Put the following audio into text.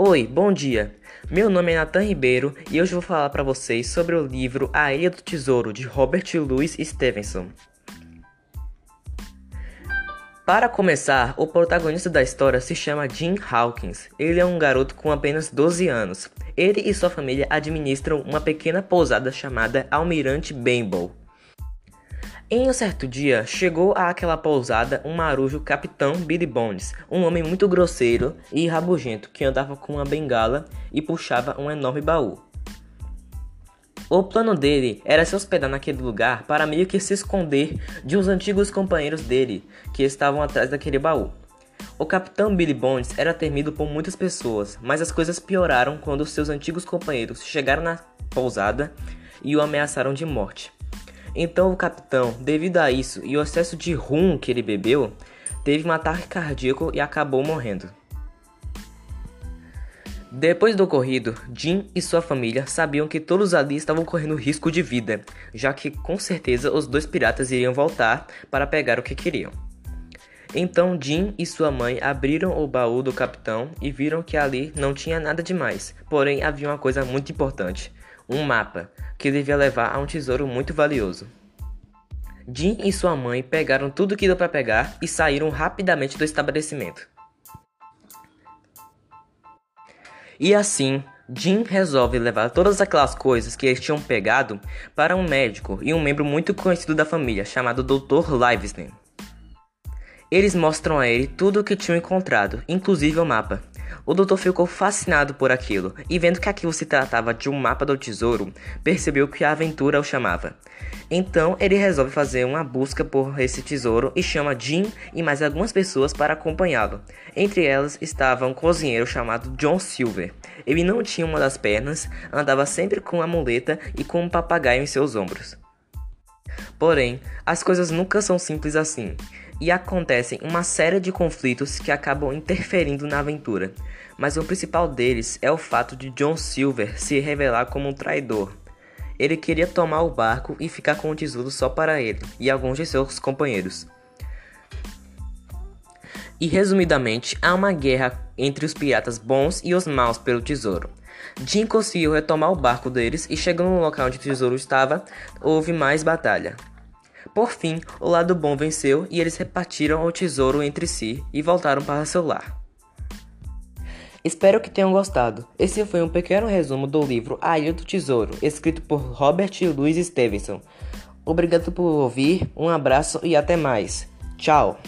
Oi, bom dia. Meu nome é Nathan Ribeiro e hoje vou falar para vocês sobre o livro A Ilha do Tesouro de Robert Louis Stevenson. Para começar, o protagonista da história se chama Jim Hawkins. Ele é um garoto com apenas 12 anos. Ele e sua família administram uma pequena pousada chamada Almirante Benbow. Em um certo dia, chegou àquela pousada um marujo capitão Billy Bones, um homem muito grosseiro e rabugento que andava com uma bengala e puxava um enorme baú. O plano dele era se hospedar naquele lugar para meio que se esconder de uns antigos companheiros dele que estavam atrás daquele baú. O capitão Billy Bones era temido por muitas pessoas, mas as coisas pioraram quando seus antigos companheiros chegaram na pousada e o ameaçaram de morte. Então o capitão, devido a isso e o excesso de rum que ele bebeu, teve um ataque cardíaco e acabou morrendo. Depois do ocorrido, Jim e sua família sabiam que todos ali estavam correndo risco de vida, já que com certeza os dois piratas iriam voltar para pegar o que queriam. Então Jim e sua mãe abriram o baú do capitão e viram que ali não tinha nada demais, porém havia uma coisa muito importante: um mapa, que devia levar a um tesouro muito valioso. Jim e sua mãe pegaram tudo que deu para pegar e saíram rapidamente do estabelecimento. E assim, Jim resolve levar todas aquelas coisas que eles tinham pegado para um médico e um membro muito conhecido da família chamado Dr. Livesden. Eles mostram a ele tudo o que tinham encontrado, inclusive o mapa. O doutor ficou fascinado por aquilo e, vendo que aquilo se tratava de um mapa do tesouro, percebeu que a aventura o chamava. Então ele resolve fazer uma busca por esse tesouro e chama Jim e mais algumas pessoas para acompanhá-lo. Entre elas estava um cozinheiro chamado John Silver. Ele não tinha uma das pernas, andava sempre com uma muleta e com um papagaio em seus ombros. Porém, as coisas nunca são simples assim e acontecem uma série de conflitos que acabam interferindo na aventura, mas o principal deles é o fato de John Silver se revelar como um traidor. Ele queria tomar o barco e ficar com o tesouro só para ele e alguns de seus companheiros. E resumidamente, há uma guerra entre os piratas bons e os maus pelo tesouro. Jim conseguiu retomar o barco deles e chegando no local onde o tesouro estava, houve mais batalha. Por fim, o lado bom venceu e eles repartiram o tesouro entre si e voltaram para seu lar. Espero que tenham gostado. Esse foi um pequeno resumo do livro A Ilha do Tesouro, escrito por Robert Louis Stevenson. Obrigado por ouvir, um abraço e até mais. Tchau!